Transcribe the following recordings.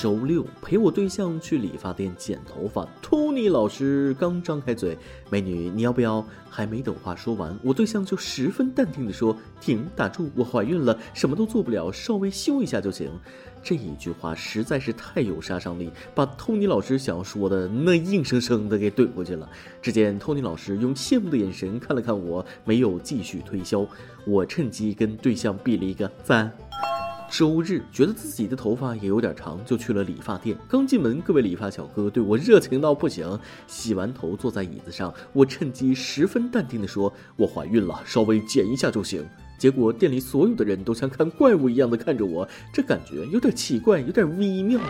周六陪我对象去理发店剪头发，托尼老师刚张开嘴，美女你要不要？还没等话说完，我对象就十分淡定的说：“停，打住，我怀孕了，什么都做不了，稍微修一下就行。”这一句话实在是太有杀伤力，把托尼老师想要说的那硬生生的给怼回去了。只见托尼老师用羡慕的眼神看了看我，没有继续推销。我趁机跟对象比了一个赞。周日觉得自己的头发也有点长，就去了理发店。刚进门，各位理发小哥对我热情到不行。洗完头坐在椅子上，我趁机十分淡定地说：“我怀孕了，稍微剪一下就行。”结果店里所有的人都像看怪物一样的看着我，这感觉有点奇怪，有点微妙。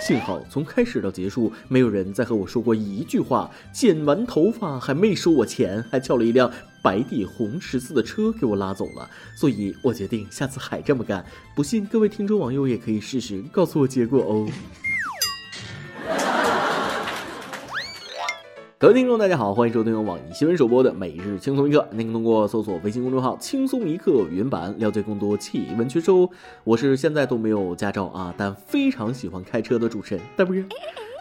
幸好从开始到结束，没有人再和我说过一句话。剪完头发还没收我钱，还叫了一辆白底红十字的车给我拉走了。所以我决定下次还这么干。不信各位听众网友也可以试试，告诉我结果哦。各位听众，大家好，欢迎收听由网易新闻首播的《每日轻松一刻》。您可通过搜索微信公众号“轻松一刻”云版了解更多气温趋势哦。我是现在都没有驾照啊，但非常喜欢开车的主持人，大不是？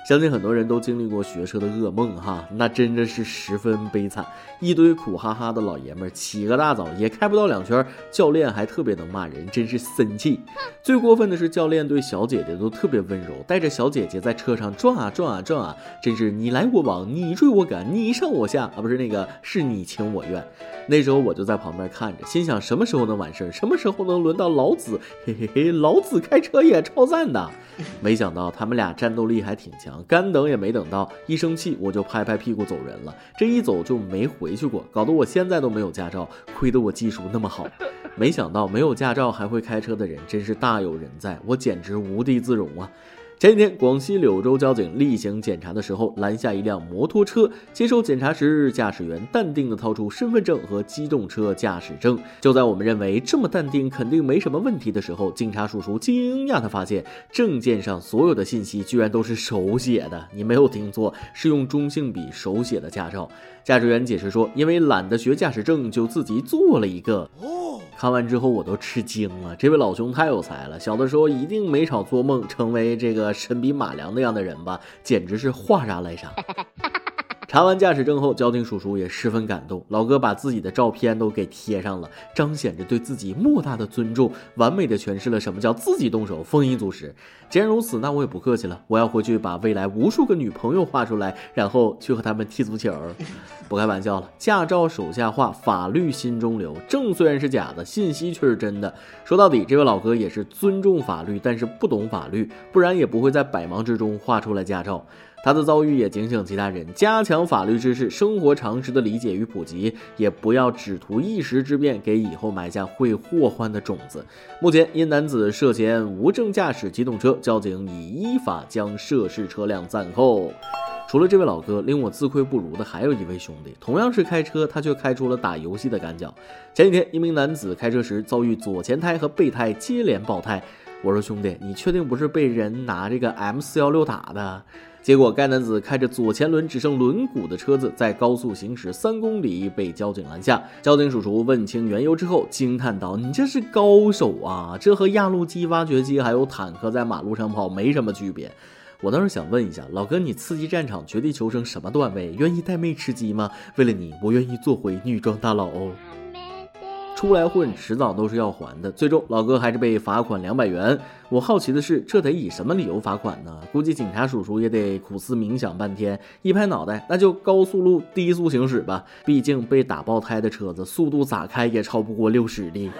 相信很多人都经历过学车的噩梦哈，那真的是十分悲惨。一堆苦哈哈的老爷们儿，起个大早也开不到两圈，教练还特别能骂人，真是生气。最过分的是，教练对小姐姐都特别温柔，带着小姐姐在车上转啊转啊转啊，真是你来我往，你追我赶，你上我下啊，不是那个是你情我愿。那时候我就在旁边看着，心想什么时候能完事儿，什么时候能轮到老子？嘿嘿嘿，老子开车也超赞的。没想到他们俩战斗力还挺强。干等也没等到，一生气我就拍拍屁股走人了。这一走就没回去过，搞得我现在都没有驾照。亏得我技术那么好，没想到没有驾照还会开车的人真是大有人在，我简直无地自容啊！前几天，广西柳州交警例行检查的时候，拦下一辆摩托车。接受检查时，驾驶员淡定地掏出身份证和机动车驾驶证。就在我们认为这么淡定肯定没什么问题的时候，警察叔叔惊讶地发现，证件上所有的信息居然都是手写的。你没有听错，是用中性笔手写的驾照。驾驶员解释说，因为懒得学驾驶证，就自己做了一个。看完之后我都吃惊了，这位老兄太有才了，小的时候一定没少做梦成为这个神笔马良那样的人吧，简直是画啥来啥。谈完驾驶证后，交警叔叔也十分感动，老哥把自己的照片都给贴上了，彰显着对自己莫大的尊重，完美的诠释了什么叫自己动手，丰衣足食。既然如此，那我也不客气了，我要回去把未来无数个女朋友画出来，然后去和他们踢足球。不开玩笑了，驾照手下画，法律心中留。证虽然是假的，信息却是真的。说到底，这位老哥也是尊重法律，但是不懂法律，不然也不会在百忙之中画出来驾照。他的遭遇也警醒其他人，加强法律知识、生活常识的理解与普及，也不要只图一时之便，给以后埋下会祸患的种子。目前，因男子涉嫌无证驾驶机动车，交警已依法将涉事车辆暂扣。除了这位老哥，令我自愧不如的还有一位兄弟，同样是开车，他却开出了打游戏的赶脚。前几天，一名男子开车时遭遇左前胎和备胎接连爆胎，我说兄弟，你确定不是被人拿这个 M 四幺六打的？结果，该男子开着左前轮只剩轮毂的车子，在高速行驶三公里，被交警拦下。交警叔叔问清缘由之后，惊叹道：“你这是高手啊！这和压路机、挖掘机还有坦克在马路上跑没什么区别。”我倒是想问一下，老哥，你刺激战场、绝地求生什么段位？愿意带妹吃鸡吗？为了你，我愿意做回女装大佬哦。出来混，迟早都是要还的。最终，老哥还是被罚款两百元。我好奇的是，这得以什么理由罚款呢？估计警察叔叔也得苦思冥想半天，一拍脑袋，那就高速路低速行驶吧。毕竟被打爆胎的车子，速度咋开也超不过六十的。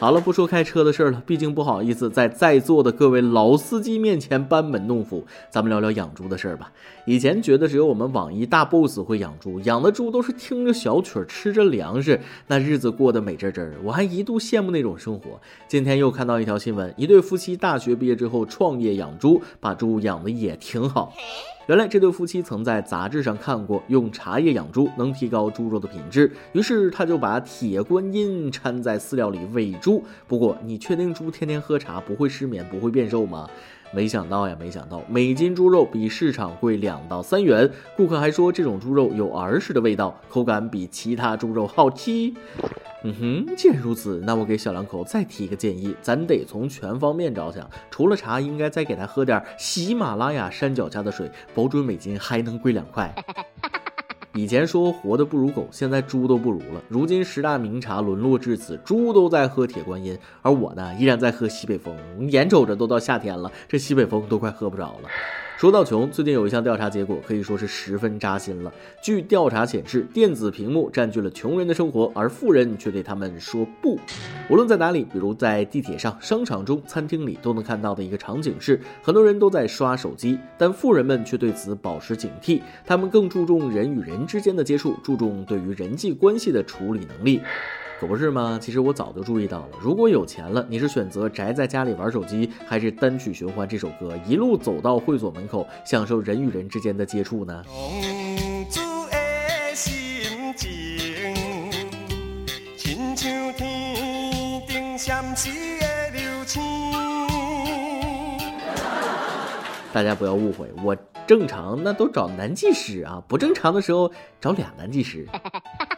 好了，不说开车的事了，毕竟不好意思在在座的各位老司机面前班门弄斧。咱们聊聊养猪的事吧。以前觉得只有我们网易大 boss 会养猪，养的猪都是听着小曲儿，吃着粮食，那日子过得美滋滋儿。我还一度羡慕那种生活。今天又看到一条新闻，一对夫妻大学毕业之后创业养猪，把猪养的也挺好。原来这对夫妻曾在杂志上看过，用茶叶养猪能提高猪肉的品质，于是他就把铁观音掺在饲料里喂猪。不过，你确定猪天天喝茶不会失眠、不会变瘦吗？没想到呀，没想到每斤猪肉比市场贵两到三元。顾客还说这种猪肉有儿时的味道，口感比其他猪肉好吃。嗯哼，既然如此，那我给小两口再提一个建议，咱得从全方面着想。除了茶，应该再给他喝点喜马拉雅山脚下的水，保准每斤还能贵两块。以前说活的不如狗，现在猪都不如了。如今十大名茶沦落至此，猪都在喝铁观音，而我呢，依然在喝西北风。眼瞅着都到夏天了，这西北风都快喝不着了。说到穷，最近有一项调查结果可以说是十分扎心了。据调查显示，电子屏幕占据了穷人的生活，而富人却对他们说不。无论在哪里，比如在地铁上、商场中、餐厅里，都能看到的一个场景是，很多人都在刷手机，但富人们却对此保持警惕。他们更注重人与人之间的接触，注重对于人际关系的处理能力。可不是吗？其实我早就注意到了。如果有钱了，你是选择宅在家里玩手机，还是单曲循环这首歌，一路走到会所门口，享受人与人之间的接触呢？大家不要误会，我正常那都找男技师啊，不正常的时候找俩男技师。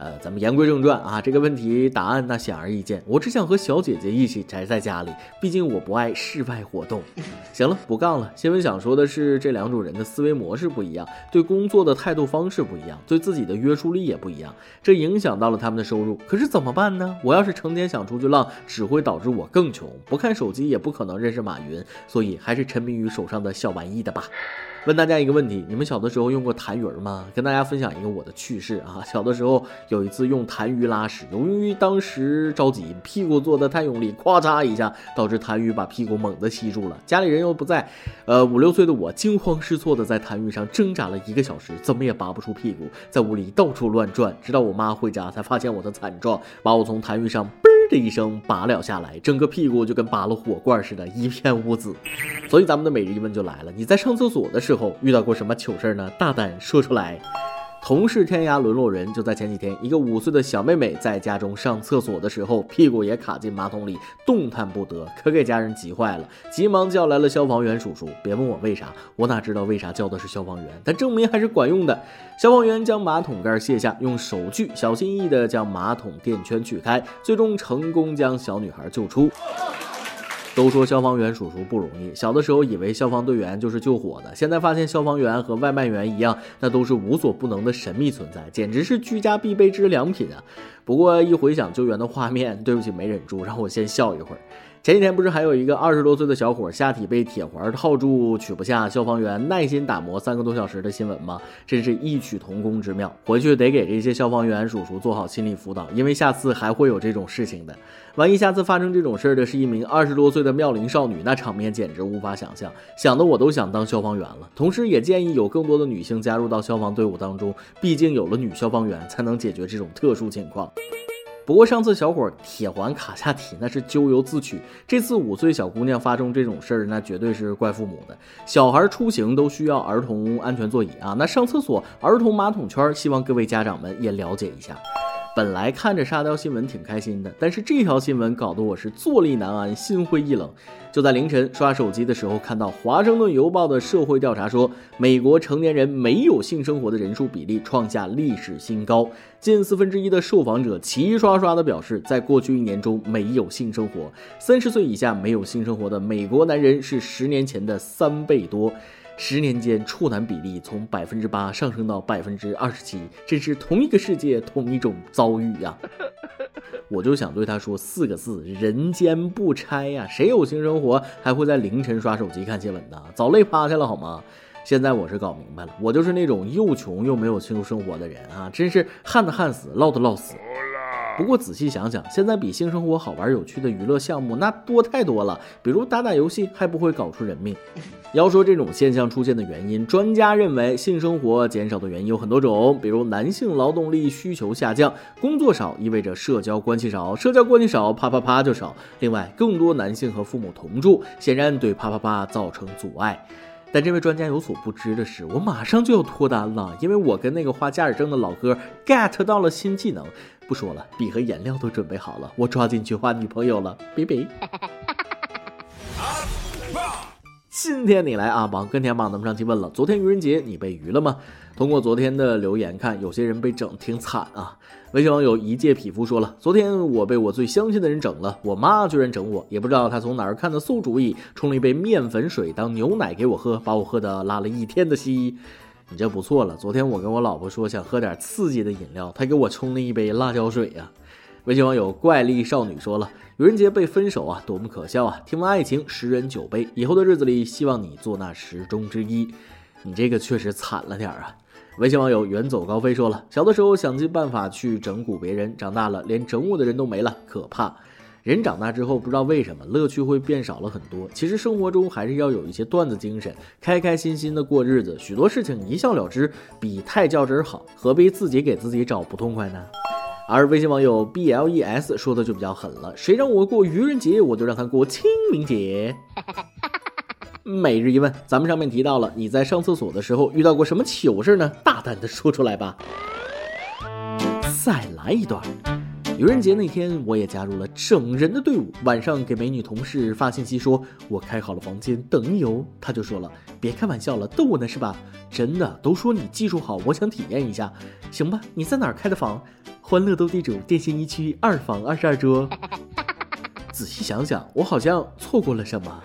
呃，咱们言归正传啊，这个问题答案那显而易见，我只想和小姐姐一起宅在家里，毕竟我不爱室外活动。行了，不杠了。新闻想说的是，这两种人的思维模式不一样，对工作的态度方式不一样，对自己的约束力也不一样，这影响到了他们的收入。可是怎么办呢？我要是成天想出去浪，只会导致我更穷。不看手机也不可能认识马云，所以还是沉迷于手上的小玩意的吧。问大家一个问题：你们小的时候用过痰盂吗？跟大家分享一个我的趣事啊。小的时候有一次用痰盂拉屎，由于当时着急，屁股坐得太用力，咵嚓一下，导致痰盂把屁股猛地吸住了。家里人又不在，呃，五六岁的我惊慌失措的在痰盂上挣扎了一个小时，怎么也拔不出屁股，在屋里到处乱转，直到我妈回家才发现我的惨状，把我从痰盂上。这一声拔了下来，整个屁股就跟拔了火罐似的，一片乌紫。所以咱们的每日一问就来了：你在上厕所的时候遇到过什么糗事呢？大胆说出来。同是天涯沦落人，就在前几天，一个五岁的小妹妹在家中上厕所的时候，屁股也卡进马桶里，动弹不得，可给家人急坏了，急忙叫来了消防员叔叔。别问我为啥，我哪知道为啥叫的是消防员，但证明还是管用的。消防员将马桶盖卸下，用手锯小心翼翼地将马桶垫圈取开，最终成功将小女孩救出。都说消防员叔叔不容易，小的时候以为消防队员就是救火的，现在发现消防员和外卖员一样，那都是无所不能的神秘存在，简直是居家必备之良品啊！不过一回想救援的画面，对不起没忍住，让我先笑一会儿。前几天不是还有一个二十多岁的小伙下体被铁环套住取不下，消防员耐心打磨三个多小时的新闻吗？真是异曲同工之妙。回去得给这些消防员叔叔做好心理辅导，因为下次还会有这种事情的。万一下次发生这种事儿的是一名二十多岁的妙龄少女，那场面简直无法想象，想的我都想当消防员了。同时，也建议有更多的女性加入到消防队伍当中，毕竟有了女消防员，才能解决这种特殊情况。不过上次小伙铁环卡下体，那是咎由自取。这次五岁小姑娘发生这种事儿，那绝对是怪父母的。小孩出行都需要儿童安全座椅啊，那上厕所儿童马桶圈，希望各位家长们也了解一下。本来看着沙雕新闻挺开心的，但是这条新闻搞得我是坐立难安，心灰意冷。就在凌晨刷手机的时候，看到《华盛顿邮报》的社会调查说，美国成年人没有性生活的人数比例创下历史新高，近四分之一的受访者齐刷刷的表示，在过去一年中没有性生活。三十岁以下没有性生活的美国男人是十年前的三倍多。十年间，处男比例从百分之八上升到百分之二十七，真是同一个世界，同一种遭遇呀！我就想对他说四个字：人间不拆呀！谁有性生活还会在凌晨刷手机看新闻呢？早累趴下了好吗？现在我是搞明白了，我就是那种又穷又没有性生活的人啊！真是旱的旱死，涝的涝死。不过仔细想想，现在比性生活好玩有趣的娱乐项目那多太多了，比如打打游戏还不会搞出人命。要说这种现象出现的原因，专家认为性生活减少的原因有很多种，比如男性劳动力需求下降，工作少意味着社交关系少，社交关系少啪啪啪就少。另外，更多男性和父母同住，显然对啪啪啪造成阻碍。但这位专家有所不知的是，我马上就要脱单了，因为我跟那个花驾驶证的老哥 get 到了新技能。不说了，笔和颜料都准备好了，我抓紧去换女朋友了，比比。今天你来啊，榜跟天榜咱们上去问了，昨天愚人节你被愚了吗？通过昨天的留言看，有些人被整挺惨啊。微信网友一介匹夫说了，昨天我被我最相信的人整了，我妈居然整我，也不知道她从哪儿看的馊主意，冲了一杯面粉水当牛奶给我喝，把我喝的拉了一天的稀。你这不错了，昨天我跟我老婆说想喝点刺激的饮料，她给我冲了一杯辣椒水呀。微信网友怪力少女说了：“愚人节被分手啊，多么可笑啊！听闻爱情十人九悲，以后的日子里，希望你做那十中之一。你这个确实惨了点啊。”微信网友远走高飞说了：“小的时候想尽办法去整蛊别人，长大了连整我的人都没了，可怕。人长大之后不知道为什么乐趣会变少了很多。其实生活中还是要有一些段子精神，开开心心的过日子，许多事情一笑了之，比太较真好。何必自己给自己找不痛快呢？”而微信网友 B L E S 说的就比较狠了，谁让我过愚人节，我就让他过清明节。每日一问，咱们上面提到了，你在上厕所的时候遇到过什么糗事呢？大胆的说出来吧。再来一段。愚人节那天，我也加入了整人的队伍。晚上给美女同事发信息说，我开好了房间等你哦。他就说了，别开玩笑了，逗我呢是吧？真的，都说你技术好，我想体验一下。行吧，你在哪儿开的房？欢乐斗地主电信一区二房二十二桌。仔细想想，我好像错过了什么。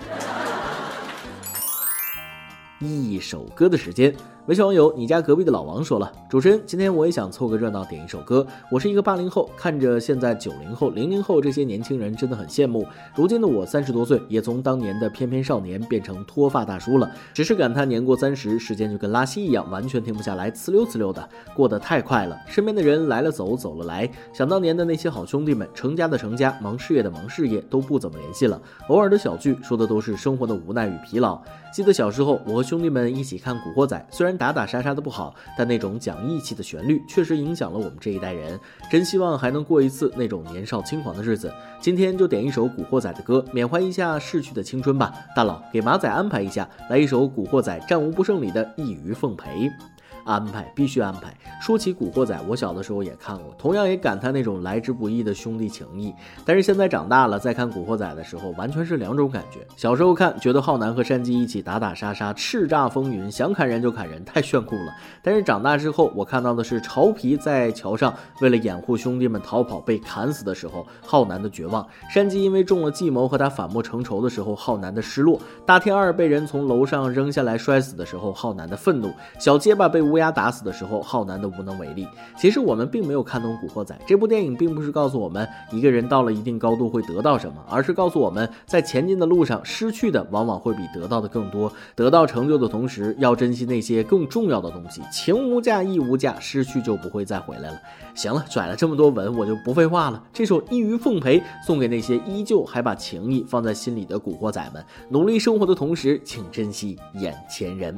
一首歌的时间。微信网友，你家隔壁的老王说了，主持人，今天我也想凑个热闹，点一首歌。我是一个八零后，看着现在九零后、零零后这些年轻人，真的很羡慕。如今的我三十多岁，也从当年的翩翩少年变成脱发大叔了。只是感叹年过三十，时间就跟拉稀一样，完全停不下来，呲溜呲溜的，过得太快了。身边的人来了走，走了来。想当年的那些好兄弟们，成家的成家，忙事业的忙事业，都不怎么联系了。偶尔的小聚，说的都是生活的无奈与疲劳。记得小时候，我和兄弟们一起看《古惑仔》，虽然打打杀杀的不好，但那种讲义气的旋律确实影响了我们这一代人。真希望还能过一次那种年少轻狂的日子。今天就点一首《古惑仔》的歌，缅怀一下逝去的青春吧。大佬，给马仔安排一下，来一首《古惑仔战无不胜》里的一鱼奉陪。安排必须安排。说起《古惑仔》，我小的时候也看过，同样也感叹那种来之不易的兄弟情谊。但是现在长大了，再看《古惑仔》的时候，完全是两种感觉。小时候看，觉得浩南和山鸡一起打打杀杀，叱咤风云，想砍人就砍人，太炫酷了。但是长大之后，我看到的是潮皮在桥上为了掩护兄弟们逃跑被砍死的时候，浩南的绝望；山鸡因为中了计谋和他反目成仇的时候，浩南的失落；大天二被人从楼上扔下来摔死的时候，浩南的愤怒；小结巴被无乌鸦打死的时候，浩南的无能为力。其实我们并没有看懂《古惑仔》这部电影，并不是告诉我们一个人到了一定高度会得到什么，而是告诉我们在前进的路上，失去的往往会比得到的更多。得到成就的同时，要珍惜那些更重要的东西。情无价，义无价，失去就不会再回来了。行了，拽了这么多文，我就不废话了。这首《一鱼奉陪》送给那些依旧还把情谊放在心里的古惑仔们，努力生活的同时，请珍惜眼前人。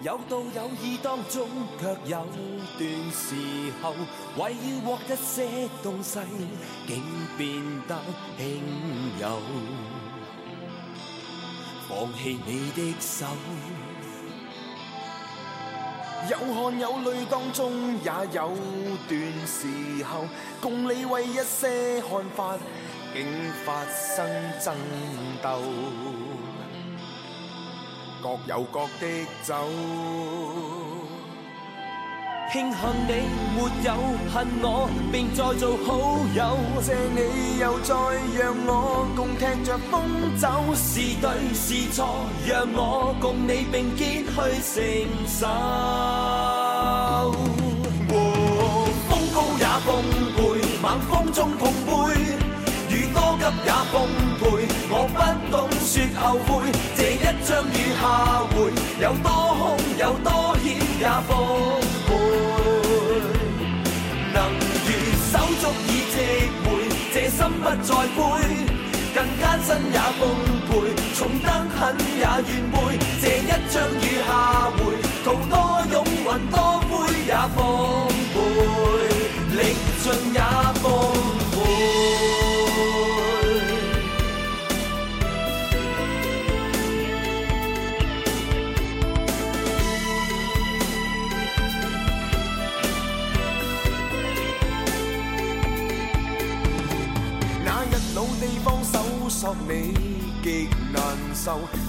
有道有义当中，却有段时候，为要获一些东西，竟变得轻柔。放弃你的手，有汗有泪当中，也有段时候，共你为一些看法，竟发生争斗。各有各的走，庆幸你没有恨我，并再做好友。谢你又再让我共踢着风走，是对是错，让我共你并肩去承受。风高也奉陪，猛风中碰杯，我不懂说后悔。将雨下回，有多空有多险也奉陪。能如手足以值回，这心不再悔。更艰辛也奉陪，重得很也愿背。这一张雨下回，途多勇运多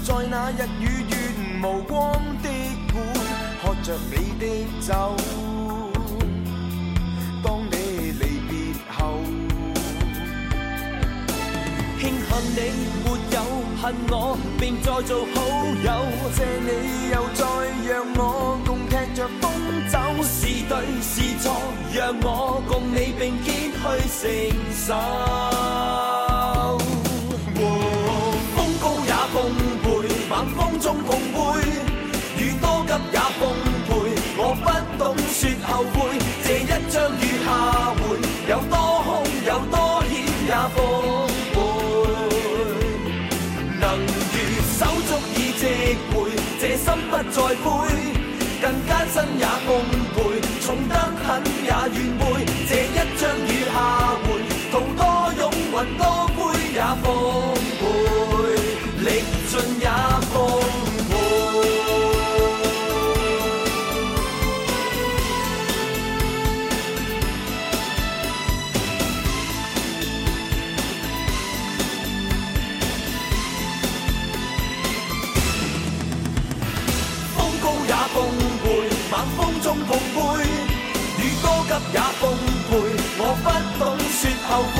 在那日与月无光的碗，喝着你的酒。当你离别后，庆幸你没有恨我，并再做好友。谢你又再让我共踢着风走，是对是错，让我共你并肩去承受。也奉陪。我不懂说后悔，这一章雨下回，有多空有多险也奉陪。能如手足以直背，这心不再灰，更艰辛也奉陪，重得很也愿背。中碰杯，雨歌急也奉陪。我不懂说后悔，